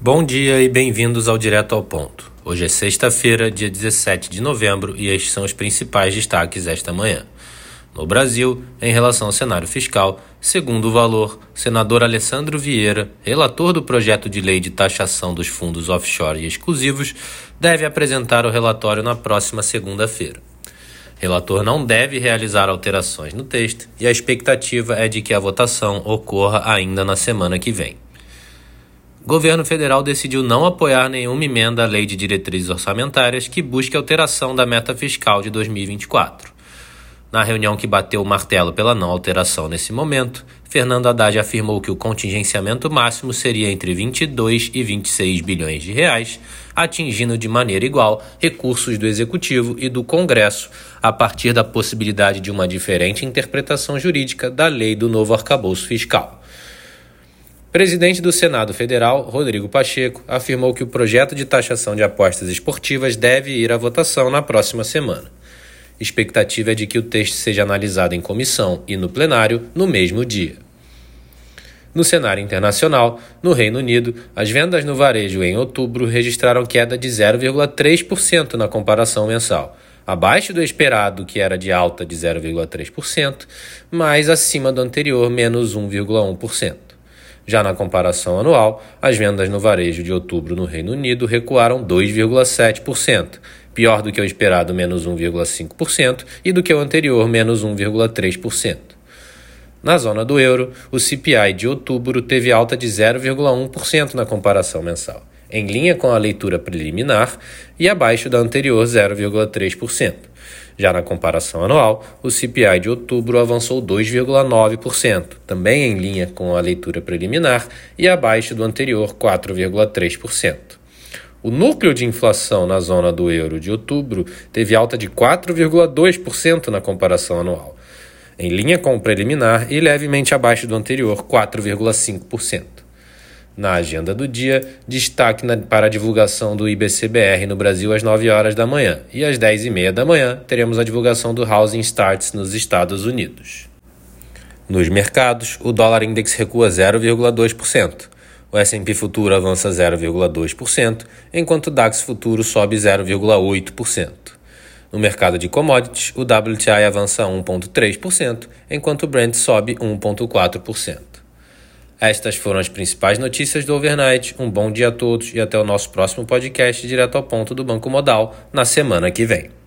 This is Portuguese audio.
Bom dia e bem-vindos ao Direto ao Ponto. Hoje é sexta-feira, dia 17 de novembro, e estes são os principais destaques esta manhã. No Brasil, em relação ao cenário fiscal, segundo o valor, senador Alessandro Vieira, relator do projeto de lei de taxação dos fundos offshore e exclusivos, deve apresentar o relatório na próxima segunda-feira. Relator não deve realizar alterações no texto e a expectativa é de que a votação ocorra ainda na semana que vem governo federal decidiu não apoiar nenhuma emenda à Lei de Diretrizes Orçamentárias que busque alteração da meta fiscal de 2024. Na reunião que bateu o martelo pela não alteração nesse momento, Fernando Haddad afirmou que o contingenciamento máximo seria entre 22 e 26 bilhões de reais, atingindo de maneira igual recursos do Executivo e do Congresso, a partir da possibilidade de uma diferente interpretação jurídica da lei do novo arcabouço fiscal. Presidente do Senado Federal, Rodrigo Pacheco, afirmou que o projeto de taxação de apostas esportivas deve ir à votação na próxima semana. Expectativa é de que o texto seja analisado em comissão e no plenário no mesmo dia. No cenário internacional, no Reino Unido, as vendas no varejo em outubro registraram queda de 0,3% na comparação mensal, abaixo do esperado, que era de alta de 0,3%, mas acima do anterior, menos 1,1%. Já na comparação anual, as vendas no varejo de outubro no Reino Unido recuaram 2,7%, pior do que o esperado menos 1,5% e do que o anterior menos 1,3%. Na zona do euro, o CPI de outubro teve alta de 0,1% na comparação mensal, em linha com a leitura preliminar e abaixo da anterior 0,3%. Já na comparação anual, o CPI de outubro avançou 2,9%, também em linha com a leitura preliminar e abaixo do anterior 4,3%. O núcleo de inflação na zona do euro de outubro teve alta de 4,2% na comparação anual, em linha com o preliminar e levemente abaixo do anterior 4,5%. Na agenda do dia, destaque para a divulgação do IBCBR no Brasil às 9 horas da manhã e às 10 e meia da manhã teremos a divulgação do Housing Starts nos Estados Unidos. Nos mercados, o dólar index recua 0,2%. O S&P futuro avança 0,2%, enquanto o DAX futuro sobe 0,8%. No mercado de commodities, o WTI avança 1,3%, enquanto o Brent sobe 1,4%. Estas foram as principais notícias do Overnight. Um bom dia a todos e até o nosso próximo podcast direto ao ponto do Banco Modal na semana que vem.